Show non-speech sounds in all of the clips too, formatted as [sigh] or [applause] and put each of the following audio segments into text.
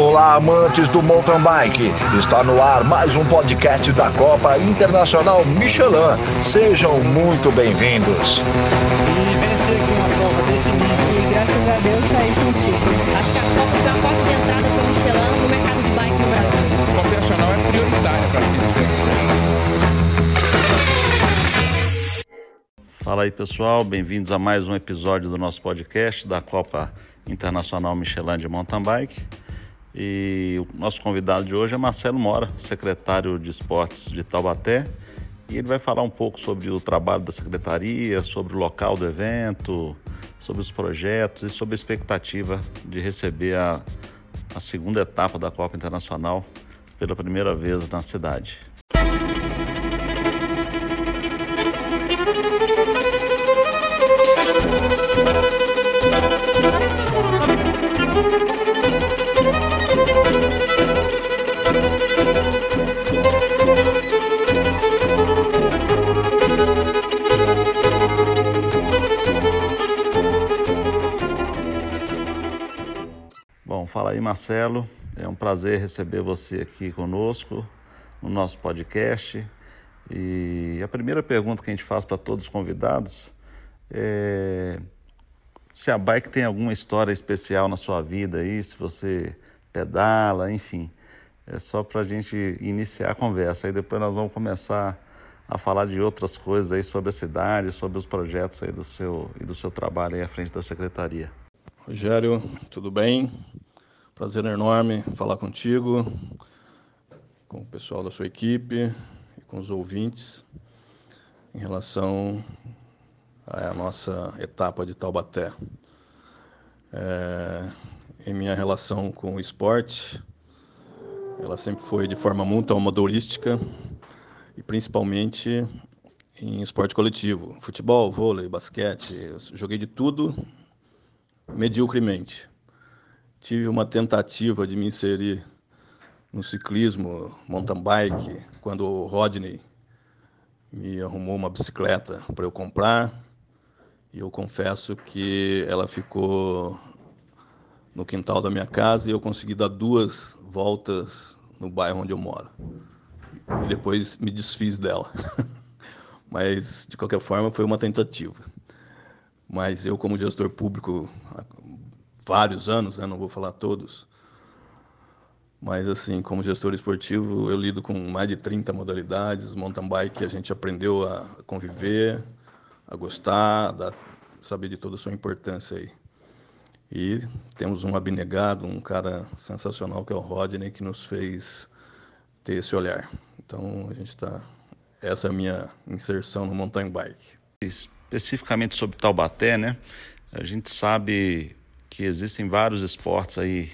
Olá, amantes do mountain bike. Está no ar mais um podcast da Copa Internacional Michelin. Sejam muito bem-vindos. Entrada Michelin no mercado de bike é para se Fala aí pessoal, bem-vindos a mais um episódio do nosso podcast da Copa Internacional Michelin de Mountain Bike. E o nosso convidado de hoje é Marcelo Mora, secretário de Esportes de Taubaté. E ele vai falar um pouco sobre o trabalho da secretaria, sobre o local do evento, sobre os projetos e sobre a expectativa de receber a, a segunda etapa da Copa Internacional pela primeira vez na cidade. Marcelo, é um prazer receber você aqui conosco no nosso podcast. E a primeira pergunta que a gente faz para todos os convidados é se a bike tem alguma história especial na sua vida aí, se você pedala, enfim. É só para a gente iniciar a conversa. Aí depois nós vamos começar a falar de outras coisas aí sobre a cidade, sobre os projetos aí do seu e do seu trabalho aí à frente da secretaria. Rogério, tudo bem? Prazer enorme falar contigo, com o pessoal da sua equipe e com os ouvintes em relação à nossa etapa de Taubaté. É, em minha relação com o esporte, ela sempre foi de forma muito amadorística e principalmente em esporte coletivo, futebol, vôlei, basquete, joguei de tudo mediocremente. Tive uma tentativa de me inserir no ciclismo, mountain bike, quando o Rodney me arrumou uma bicicleta para eu comprar. E eu confesso que ela ficou no quintal da minha casa e eu consegui dar duas voltas no bairro onde eu moro. E depois me desfiz dela. [laughs] Mas, de qualquer forma, foi uma tentativa. Mas eu, como gestor público, vários anos, né, não vou falar todos, mas assim, como gestor esportivo, eu lido com mais de 30 modalidades, mountain bike a gente aprendeu a conviver, a gostar, a saber de toda a sua importância aí. E temos um abnegado, um cara sensacional que é o Rodney, que nos fez ter esse olhar. Então a gente está. Essa é a minha inserção no mountain bike. Especificamente sobre Taubaté, né? A gente sabe que existem vários esportes aí,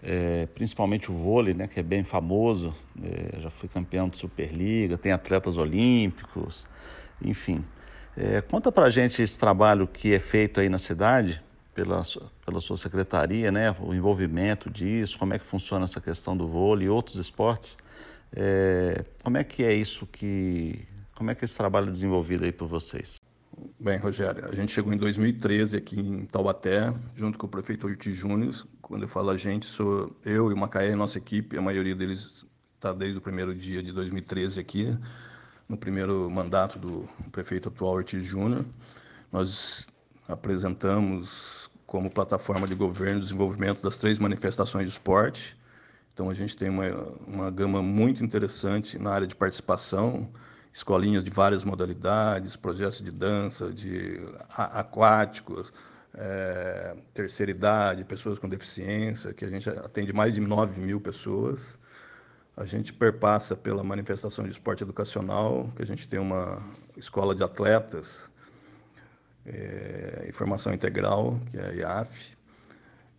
é, principalmente o vôlei, né? Que é bem famoso. É, já fui campeão de Superliga, tem atletas olímpicos, enfim. É, conta pra gente esse trabalho que é feito aí na cidade pela, pela sua secretaria, né? O envolvimento disso, como é que funciona essa questão do vôlei e outros esportes. É, como é que é isso que. Como é que esse trabalho é desenvolvido aí por vocês? Bem, Rogério, a gente chegou em 2013 aqui em Taubaté, junto com o prefeito Ortiz Júnior. Quando eu falo a gente, sou eu e o Macaé, nossa equipe, a maioria deles está desde o primeiro dia de 2013 aqui, no primeiro mandato do prefeito atual Ortiz Júnior. Nós apresentamos como plataforma de governo o desenvolvimento das três manifestações de esporte. Então a gente tem uma, uma gama muito interessante na área de participação, escolinhas de várias modalidades, projetos de dança, de aquáticos, é, terceira idade, pessoas com deficiência, que a gente atende mais de 9 mil pessoas. A gente perpassa pela manifestação de esporte educacional, que a gente tem uma escola de atletas, é, informação integral, que é a IAF,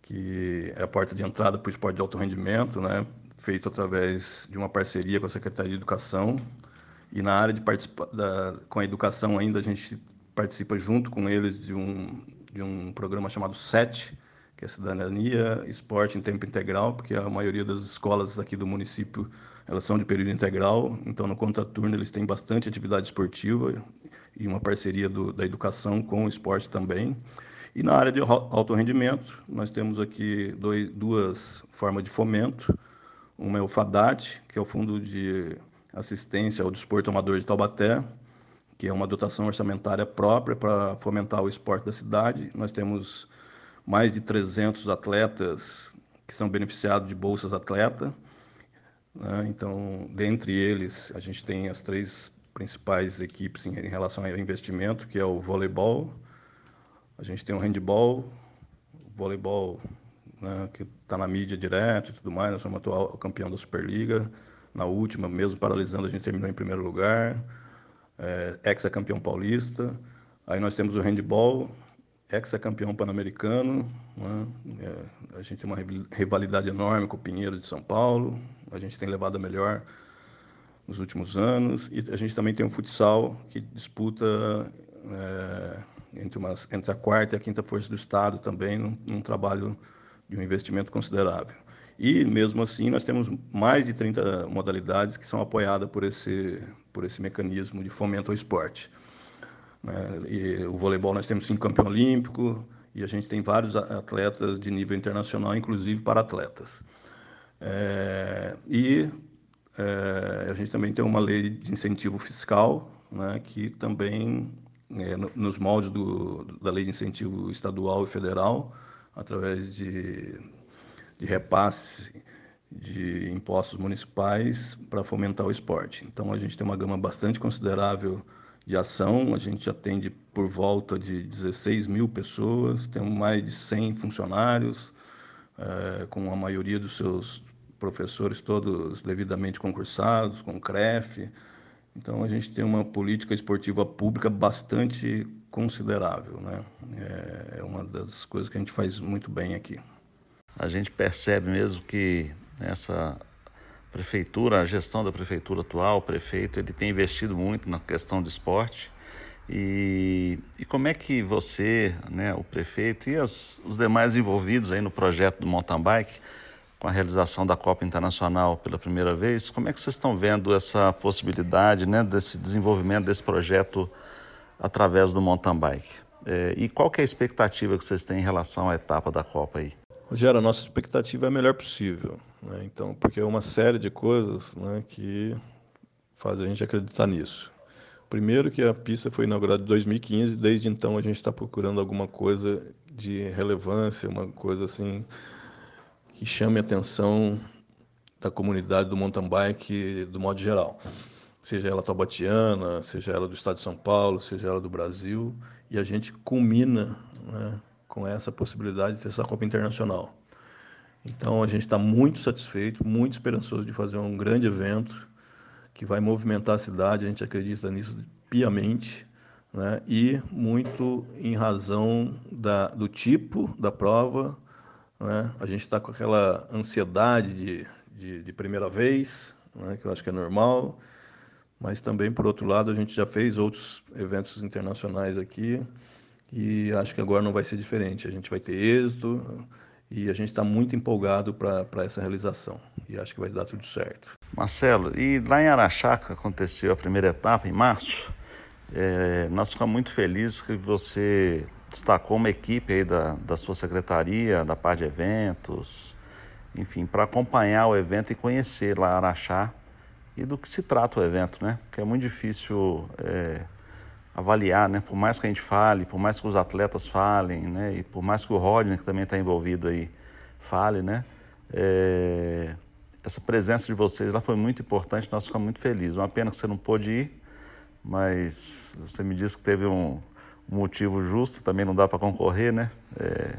que é a porta de entrada para o esporte de alto rendimento, né, feito através de uma parceria com a Secretaria de Educação, e na área de da, com a educação ainda a gente participa junto com eles de um de um programa chamado SET, que é Cidadania, Esporte em Tempo Integral, porque a maioria das escolas aqui do município elas são de período integral, então no contraturno eles têm bastante atividade esportiva e uma parceria do, da educação com o esporte também. E na área de alto rendimento, nós temos aqui dois, duas formas de fomento. Uma é o FADAT, que é o Fundo de Assistência ao Desporto Amador de Taubaté, que é uma dotação orçamentária própria para fomentar o esporte da cidade. Nós temos mais de 300 atletas que são beneficiados de bolsas atleta. Né? Então, dentre eles, a gente tem as três principais equipes em relação ao investimento, que é o voleibol, a gente tem o handball, o voleibol, né, que está na mídia direto e tudo mais. Nós somos atual campeão da Superliga. Na última, mesmo paralisando, a gente terminou em primeiro lugar. É, ex-campeão paulista. Aí nós temos o handball, ex-campeão pan-americano. Né? É, a gente tem uma rivalidade enorme com o Pinheiro de São Paulo. A gente tem levado a melhor nos últimos anos. E a gente também tem o futsal, que disputa é, entre, umas, entre a quarta e a quinta força do Estado também, num, num trabalho de um investimento considerável. E, mesmo assim, nós temos mais de 30 modalidades que são apoiadas por esse, por esse mecanismo de fomento ao esporte. É, e o voleibol nós temos cinco campeões olímpicos e a gente tem vários atletas de nível internacional, inclusive para atletas. É, e é, a gente também tem uma lei de incentivo fiscal, né, que também é, nos moldes do, da lei de incentivo estadual e federal, através de, de repasse de impostos municipais para fomentar o esporte. Então, a gente tem uma gama bastante considerável de ação, a gente atende por volta de 16 mil pessoas, temos mais de 100 funcionários, é, com a maioria dos seus professores todos devidamente concursados, com CREF, então a gente tem uma política esportiva pública bastante considerável, né? É, é uma das coisas que a gente faz muito bem aqui. A gente percebe mesmo que essa prefeitura, a gestão da prefeitura atual, o prefeito, ele tem investido muito na questão do esporte. E, e como é que você, né, o prefeito e as, os demais envolvidos aí no projeto do mountain bike com a realização da Copa Internacional pela primeira vez. Como é que vocês estão vendo essa possibilidade, né, desse desenvolvimento desse projeto através do mountain bike? É, e qual que é a expectativa que vocês têm em relação à etapa da Copa aí? Rogério, a nossa expectativa é a melhor possível, né? então, porque é uma série de coisas né, que faz a gente acreditar nisso. Primeiro que a pista foi inaugurada em 2015, desde então a gente está procurando alguma coisa de relevância, uma coisa assim que chame a atenção da comunidade do mountain bike do modo geral. Seja ela taubatiana, seja ela do estado de São Paulo, seja ela do Brasil, e a gente culmina né, com essa possibilidade de ter essa Copa Internacional. Então a gente está muito satisfeito, muito esperançoso de fazer um grande evento que vai movimentar a cidade, a gente acredita nisso piamente, né? e muito em razão da, do tipo da prova, né? A gente está com aquela ansiedade de, de, de primeira vez, né? que eu acho que é normal, mas também, por outro lado, a gente já fez outros eventos internacionais aqui e acho que agora não vai ser diferente. A gente vai ter êxito e a gente está muito empolgado para essa realização e acho que vai dar tudo certo. Marcelo, e lá em Araxá, que aconteceu a primeira etapa, em março, é, nós ficamos muito felizes que você destacou uma equipe aí da, da sua secretaria, da parte de eventos, enfim, para acompanhar o evento e conhecer lá Araxá e do que se trata o evento, né? Porque é muito difícil é, avaliar, né? Por mais que a gente fale, por mais que os atletas falem, né? E por mais que o Rodney, que também está envolvido aí, fale, né? É, essa presença de vocês lá foi muito importante, nós ficamos muito felizes. Uma pena que você não pôde ir, mas você me disse que teve um, motivo justo, também não dá para concorrer, né? É,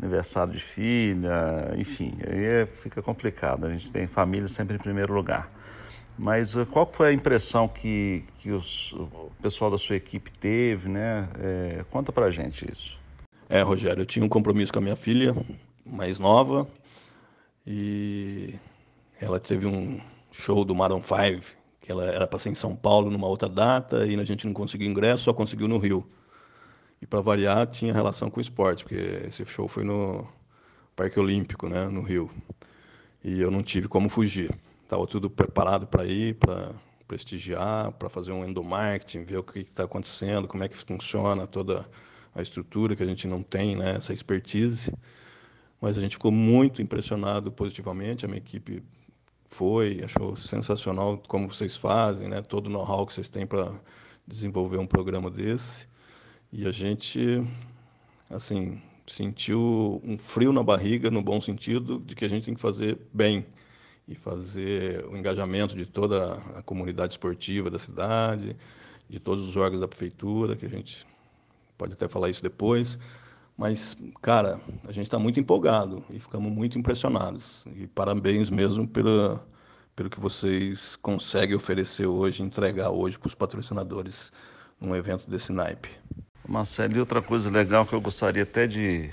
aniversário de filha, enfim, aí é, fica complicado. A gente tem família sempre em primeiro lugar. Mas uh, qual foi a impressão que, que os, o pessoal da sua equipe teve, né? É, conta pra gente isso. É, Rogério, eu tinha um compromisso com a minha filha mais nova e ela teve um show do Maroon 5, que ela era para ser em São Paulo numa outra data e a gente não conseguiu ingresso, só conseguiu no Rio. E para variar, tinha relação com o esporte, porque esse show foi no Parque Olímpico, né, no Rio. E eu não tive como fugir. Estava tudo preparado para ir, para prestigiar, para fazer um endomarketing, ver o que está acontecendo, como é que funciona toda a estrutura, que a gente não tem né, essa expertise. Mas a gente ficou muito impressionado positivamente. A minha equipe foi, achou sensacional como vocês fazem, né, todo o know-how que vocês têm para desenvolver um programa desse. E a gente, assim, sentiu um frio na barriga, no bom sentido, de que a gente tem que fazer bem e fazer o engajamento de toda a comunidade esportiva da cidade, de todos os órgãos da prefeitura, que a gente pode até falar isso depois. Mas, cara, a gente está muito empolgado e ficamos muito impressionados. E parabéns mesmo pela, pelo que vocês conseguem oferecer hoje, entregar hoje para os patrocinadores num evento desse naipe. Marcelo, e outra coisa legal que eu gostaria até de,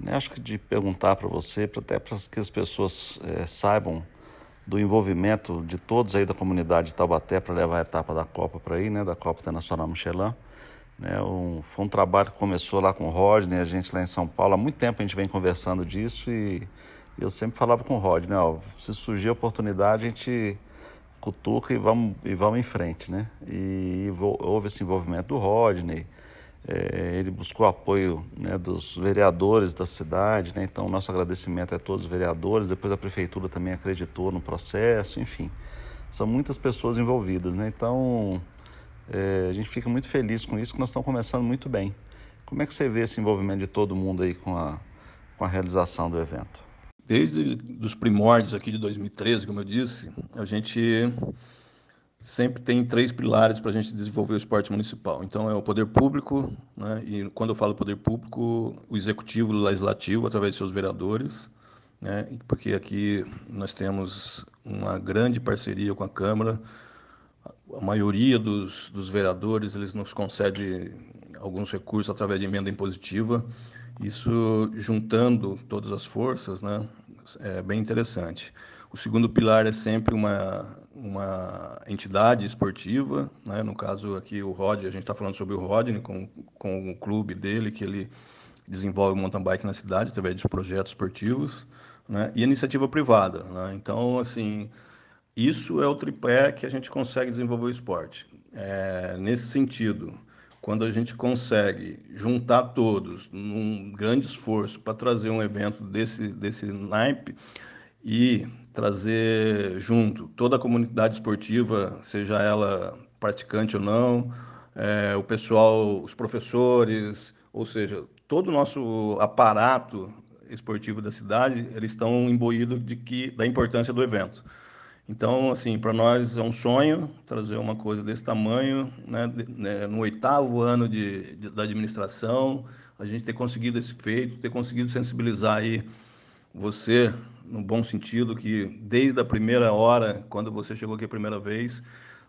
né, acho que de perguntar para você, até para que as pessoas é, saibam do envolvimento de todos aí da comunidade de Taubaté para levar a etapa da Copa para aí, né, da Copa Internacional Michelin. Né, um, foi um trabalho que começou lá com o Rodney, a gente lá em São Paulo. Há muito tempo a gente vem conversando disso e, eu sempre falava com o Rodney, ó, se surgir a oportunidade a gente cutuca e vamos, e vamos em frente, né? E, e houve esse envolvimento do Rodney, é, ele buscou apoio né, dos vereadores da cidade, né, então nosso agradecimento é a todos os vereadores. Depois a prefeitura também acreditou no processo, enfim, são muitas pessoas envolvidas, né, então é, a gente fica muito feliz com isso, que nós estamos começando muito bem. Como é que você vê esse envolvimento de todo mundo aí com a, com a realização do evento? Desde os primórdios aqui de 2013, como eu disse, a gente sempre tem três pilares para a gente desenvolver o esporte municipal. Então, é o poder público, né? e quando eu falo poder público, o executivo o legislativo, através de seus vereadores, né? porque aqui nós temos uma grande parceria com a Câmara. A maioria dos, dos vereadores eles nos concede alguns recursos através de emenda impositiva. Isso juntando todas as forças, né? É bem interessante. O segundo pilar é sempre uma, uma entidade esportiva, né? no caso aqui o Rod, a gente está falando sobre o Rodney, com, com o clube dele, que ele desenvolve mountain bike na cidade através de projetos esportivos, né? e iniciativa privada. Né? Então, assim, isso é o tripé que a gente consegue desenvolver o esporte. É, nesse sentido, quando a gente consegue juntar todos num grande esforço para trazer um evento desse, desse naipe e trazer junto toda a comunidade esportiva, seja ela praticante ou não, é, o pessoal, os professores, ou seja, todo o nosso aparato esportivo da cidade, eles estão imbuídos de que da importância do evento. Então, assim, para nós é um sonho trazer uma coisa desse tamanho, né, né no oitavo ano de, de, da administração, a gente ter conseguido esse feito, ter conseguido sensibilizar aí você, no bom sentido, que desde a primeira hora, quando você chegou aqui a primeira vez,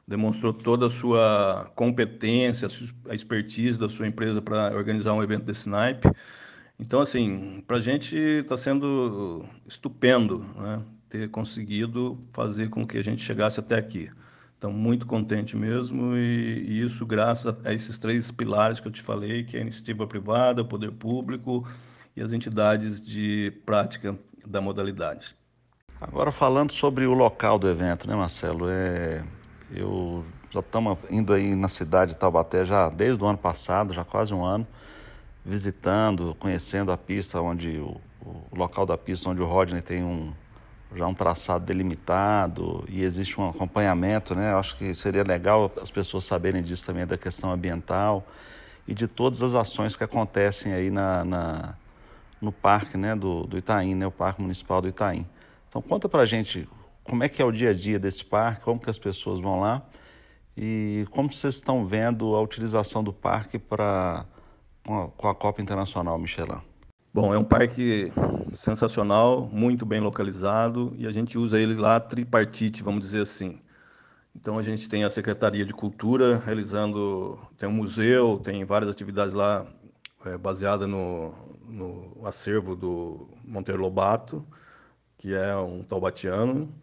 demonstrou toda a sua competência, a expertise da sua empresa para organizar um evento desse naipe. Então, assim, para a gente está sendo estupendo né, ter conseguido fazer com que a gente chegasse até aqui. Então, muito contente mesmo, e, e, isso graças a esses três pilares que eu te falei, que é a iniciativa privada, o poder público e as entidades de prática da modalidade. Agora falando sobre o local do evento, né, Marcelo? É, eu já estamos indo aí na cidade de Taubaté já desde o ano passado, já quase um ano, visitando, conhecendo a pista onde o, o local da pista onde o Rodney tem um já um traçado delimitado e existe um acompanhamento, né? Eu acho que seria legal as pessoas saberem disso também da questão ambiental e de todas as ações que acontecem aí na, na no parque né, do, do Itaim, né, o Parque Municipal do Itaim. Então conta pra gente como é que é o dia a dia desse parque, como que as pessoas vão lá e como vocês estão vendo a utilização do parque para com a Copa Internacional Michelin. Bom, é um parque sensacional, muito bem localizado e a gente usa ele lá tripartite, vamos dizer assim. Então a gente tem a Secretaria de Cultura realizando, tem um museu, tem várias atividades lá é, baseada no, no acervo do Monteiro Lobato, que é um taubatiano.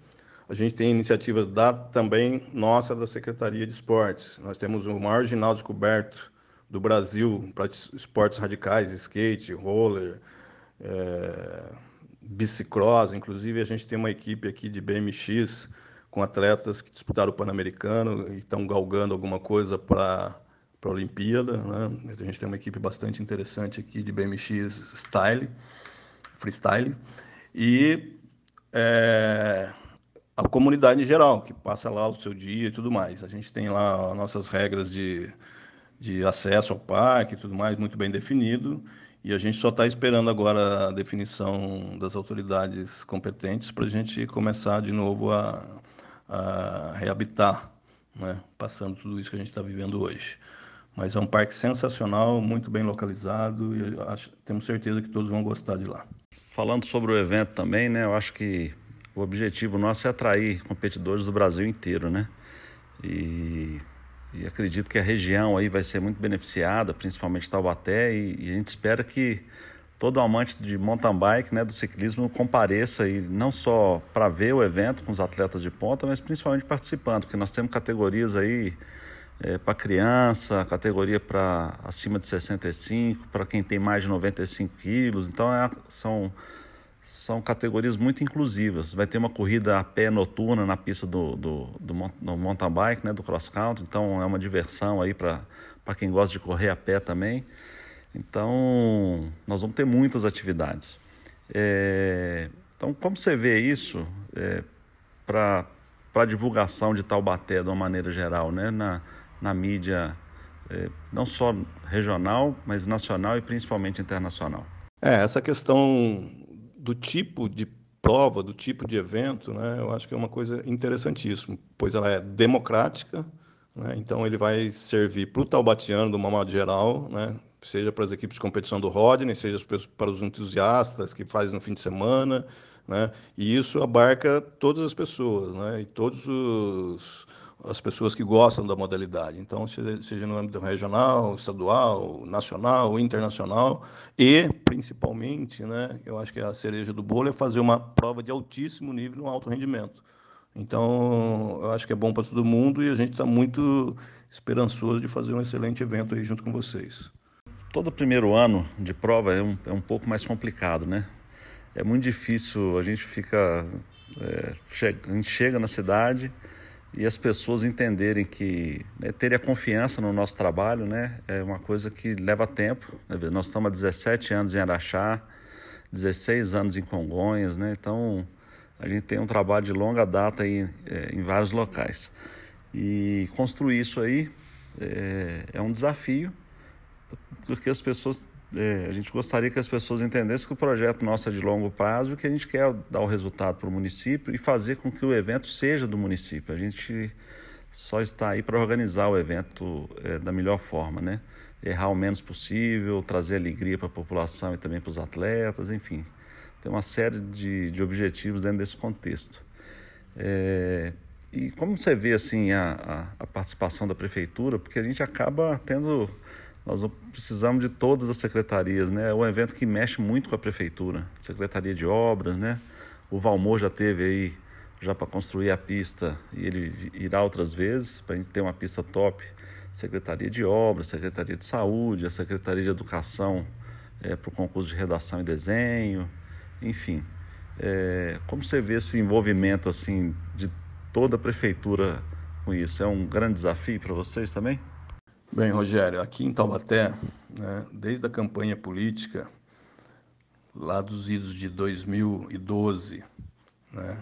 A gente tem iniciativas da, também nossa da Secretaria de Esportes. Nós temos o maior ginásio descoberto do Brasil para esportes radicais, skate, roller, é, bicicross. Inclusive, a gente tem uma equipe aqui de BMX com atletas que disputaram o Pan-Americano e estão galgando alguma coisa para para a Olimpíada. Né? A gente tem uma equipe bastante interessante aqui de BMX Style, Freestyle. E é, a comunidade em geral, que passa lá o seu dia e tudo mais. A gente tem lá as nossas regras de, de acesso ao parque e tudo mais, muito bem definido. E a gente só está esperando agora a definição das autoridades competentes para a gente começar de novo a, a reabitar, né? passando tudo isso que a gente está vivendo hoje. Mas é um parque sensacional, muito bem localizado e acho, temos certeza que todos vão gostar de lá. Falando sobre o evento também, né? Eu acho que o objetivo nosso é atrair competidores do Brasil inteiro, né? E, e acredito que a região aí vai ser muito beneficiada, principalmente Taubaté, e, e a gente espera que todo amante de mountain bike, né, do ciclismo, compareça e não só para ver o evento com os atletas de ponta, mas principalmente participando, porque nós temos categorias aí é, para criança, categoria para acima de 65, para quem tem mais de 95 quilos, então é, são são categorias muito inclusivas. Vai ter uma corrida a pé noturna na pista do, do, do, do mountain bike, né, do cross country, então é uma diversão aí para quem gosta de correr a pé também. Então, nós vamos ter muitas atividades. É, então, como você vê isso é, para a divulgação de Taubaté de uma maneira geral, né, na, na mídia, é, não só regional, mas nacional e principalmente internacional? É, essa questão do tipo de prova, do tipo de evento, né, eu acho que é uma coisa interessantíssima, pois ela é democrática, né, então ele vai servir para o taubatiano, de uma modo geral, né, seja para as equipes de competição do Rodney, seja para os entusiastas que fazem no fim de semana, né, e isso abarca todas as pessoas, né, e todos os as pessoas que gostam da modalidade. Então, seja no âmbito regional, estadual, nacional, internacional e, principalmente, né, eu acho que a cereja do bolo é fazer uma prova de altíssimo nível no alto rendimento. Então, eu acho que é bom para todo mundo e a gente está muito esperançoso de fazer um excelente evento aí junto com vocês. Todo primeiro ano de prova é um, é um pouco mais complicado, né? É muito difícil, a gente fica... É, a gente chega na cidade e as pessoas entenderem que né, terem a confiança no nosso trabalho né, é uma coisa que leva tempo. Né? Nós estamos há 17 anos em Araxá, 16 anos em Congonhas, né? então a gente tem um trabalho de longa data aí, é, em vários locais. E construir isso aí é, é um desafio, porque as pessoas é, a gente gostaria que as pessoas entendessem que o projeto nosso é de longo prazo e que a gente quer dar o resultado para o município e fazer com que o evento seja do município. A gente só está aí para organizar o evento é, da melhor forma, né? Errar o menos possível, trazer alegria para a população e também para os atletas, enfim. Tem uma série de, de objetivos dentro desse contexto. É, e como você vê assim a, a, a participação da prefeitura, porque a gente acaba tendo nós precisamos de todas as secretarias, né? É um evento que mexe muito com a prefeitura, Secretaria de Obras, né? O Valmor já teve aí já para construir a pista e ele irá outras vezes para a gente ter uma pista top. Secretaria de Obras, Secretaria de Saúde, a Secretaria de Educação é, para o concurso de redação e desenho, enfim. É, como você vê esse envolvimento assim de toda a prefeitura com isso? É um grande desafio para vocês também? Bem, Rogério, aqui em Taubaté, né, desde a campanha política, lá dos idos de 2012, né,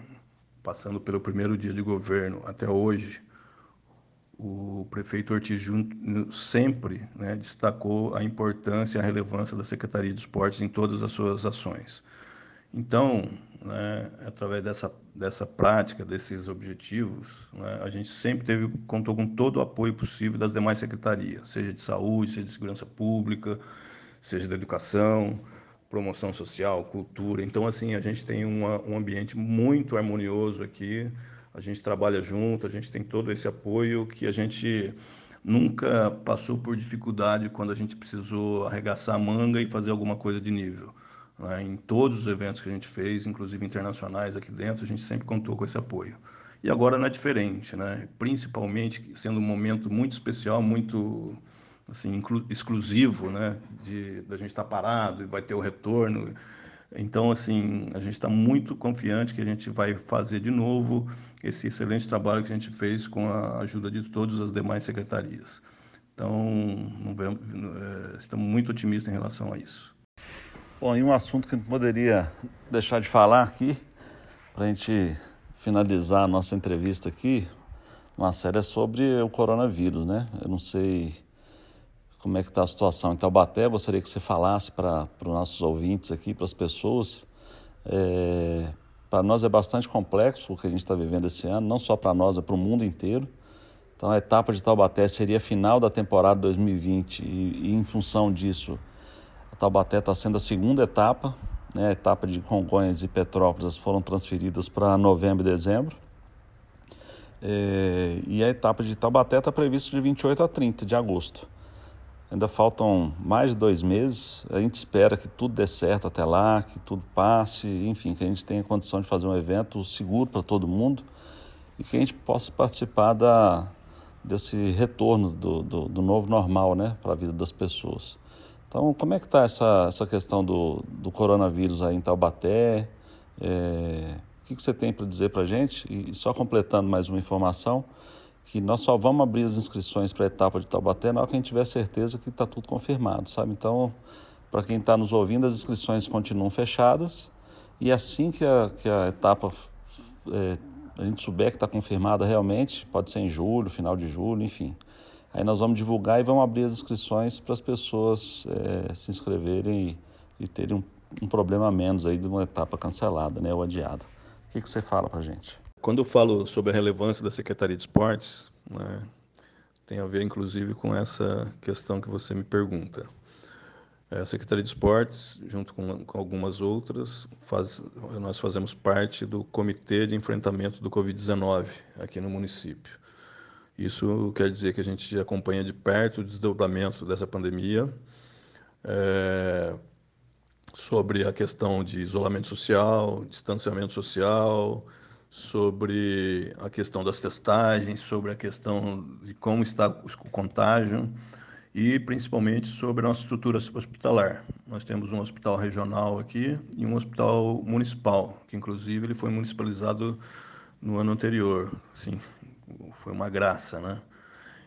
passando pelo primeiro dia de governo até hoje, o prefeito Ortiz Júnior sempre né, destacou a importância e a relevância da Secretaria de Esportes em todas as suas ações. Então, né, através dessa, dessa prática, desses objetivos, né, a gente sempre teve, contou com todo o apoio possível das demais secretarias, seja de saúde, seja de segurança pública, seja da educação, promoção social, cultura. Então, assim, a gente tem uma, um ambiente muito harmonioso aqui, a gente trabalha junto, a gente tem todo esse apoio que a gente nunca passou por dificuldade quando a gente precisou arregaçar a manga e fazer alguma coisa de nível. Né? Em todos os eventos que a gente fez, inclusive internacionais aqui dentro, a gente sempre contou com esse apoio. E agora não é diferente, né? principalmente sendo um momento muito especial, muito assim, exclusivo, né? de da gente estar tá parado e vai ter o retorno. Então, assim, a gente está muito confiante que a gente vai fazer de novo esse excelente trabalho que a gente fez com a ajuda de todas as demais secretarias. Então, é, estamos muito otimistas em relação a isso. Bom, e um assunto que não poderia deixar de falar aqui, para a gente finalizar a nossa entrevista aqui, uma série é sobre o coronavírus, né? Eu não sei como é que está a situação em Taubaté, gostaria que você falasse para os nossos ouvintes aqui, para as pessoas. É, para nós é bastante complexo o que a gente está vivendo esse ano, não só para nós, mas para o mundo inteiro. Então a etapa de Taubaté seria a final da temporada 2020 e, e em função disso, Taubaté está sendo a segunda etapa, né? a etapa de Congonhas e Petrópolis foram transferidas para novembro e dezembro. É, e a etapa de Taubaté está prevista de 28 a 30 de agosto. Ainda faltam mais de dois meses. A gente espera que tudo dê certo até lá, que tudo passe, enfim, que a gente tenha condição de fazer um evento seguro para todo mundo e que a gente possa participar da, desse retorno do, do, do novo normal né, para a vida das pessoas. Então, como é que está essa, essa questão do, do coronavírus aí em Taubaté? É, o que, que você tem para dizer para a gente? E só completando mais uma informação, que nós só vamos abrir as inscrições para a etapa de Taubaté na hora que a gente tiver certeza que está tudo confirmado, sabe? Então, para quem está nos ouvindo, as inscrições continuam fechadas e assim que a, que a etapa é, a gente souber que está confirmada realmente, pode ser em julho, final de julho, enfim. Aí nós vamos divulgar e vamos abrir as inscrições para as pessoas é, se inscreverem e, e terem um, um, problema menos aí de uma etapa cancelada, né, ou adiada. O que, que você fala para a gente? Quando eu falo sobre a relevância da Secretaria de Esportes, né, tem a ver inclusive com essa questão que você me pergunta. É, a Secretaria de Esportes, junto com, com algumas outras, faz, nós fazemos parte do Comitê de Enfrentamento do Covid-19 aqui no município. Isso quer dizer que a gente acompanha de perto o desdobramento dessa pandemia, é, sobre a questão de isolamento social, distanciamento social, sobre a questão das testagens, sobre a questão de como está o contágio e principalmente sobre a nossa estrutura hospitalar. Nós temos um hospital regional aqui e um hospital municipal, que inclusive ele foi municipalizado no ano anterior. Sim, foi uma graça, né?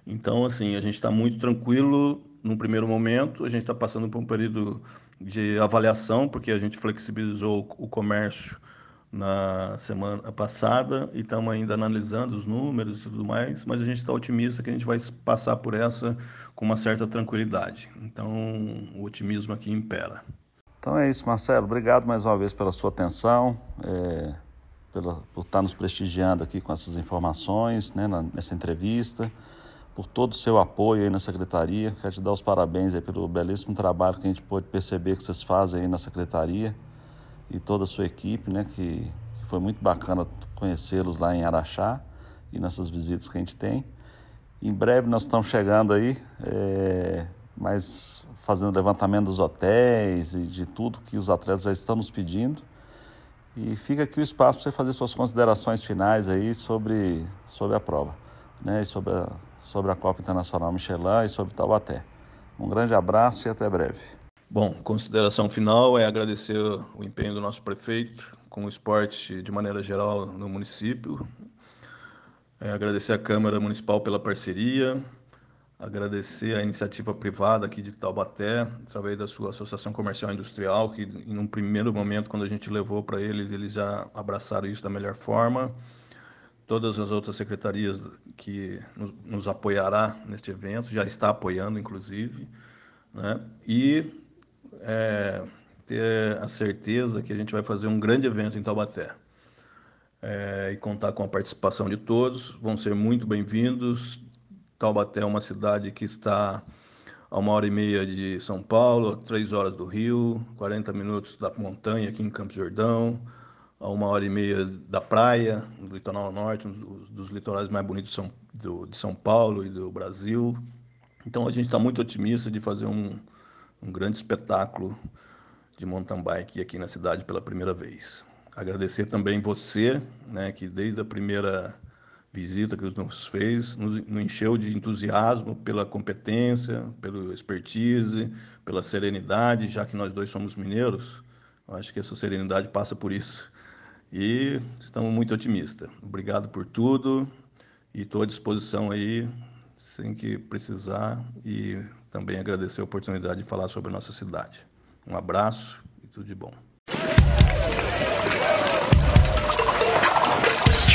Então, assim, a gente está muito tranquilo no primeiro momento, a gente está passando por um período de avaliação, porque a gente flexibilizou o comércio na semana passada e estamos ainda analisando os números e tudo mais, mas a gente está otimista que a gente vai passar por essa com uma certa tranquilidade. Então, o otimismo aqui impera. Então é isso, Marcelo. Obrigado mais uma vez pela sua atenção, é, pela, por estar nos prestigiando aqui com essas informações, né, na, nessa entrevista, por todo o seu apoio aí na secretaria. Quero te dar os parabéns aí pelo belíssimo trabalho que a gente pôde perceber que vocês fazem aí na secretaria e toda a sua equipe, né, que, que foi muito bacana conhecê-los lá em Araxá e nessas visitas que a gente tem. Em breve nós estamos chegando aí, é, mas fazendo levantamento dos hotéis e de tudo que os atletas já estão nos pedindo. E fica aqui o espaço para você fazer suas considerações finais aí sobre, sobre a prova, né? E sobre a, sobre a Copa Internacional Michelin e sobre Taubaté. Um grande abraço e até breve. Bom, consideração final é agradecer o empenho do nosso prefeito com o esporte de maneira geral no município. É agradecer a Câmara Municipal pela parceria, agradecer a iniciativa privada aqui de Taubaté, através da sua Associação Comercial Industrial, que em um primeiro momento, quando a gente levou para eles, eles já abraçaram isso da melhor forma. Todas as outras secretarias que nos, nos apoiará neste evento, já está apoiando, inclusive. Né? E é, ter a certeza que a gente vai fazer um grande evento em Taubaté. É, e contar com a participação de todos. Vão ser muito bem-vindos. Taubaté é uma cidade que está a uma hora e meia de São Paulo, três horas do Rio, 40 minutos da montanha aqui em Campos Jordão, a uma hora e meia da praia, do litoral norte, um dos litorais mais bonitos de São, do, de São Paulo e do Brasil. Então a gente está muito otimista de fazer um, um grande espetáculo de mountain bike aqui na cidade pela primeira vez. Agradecer também você, né, que desde a primeira visita que nos fez, nos, nos encheu de entusiasmo pela competência, pela expertise, pela serenidade, já que nós dois somos mineiros, acho que essa serenidade passa por isso. E estamos muito otimistas. Obrigado por tudo e estou à disposição aí sem que precisar e também agradecer a oportunidade de falar sobre a nossa cidade. Um abraço e tudo de bom.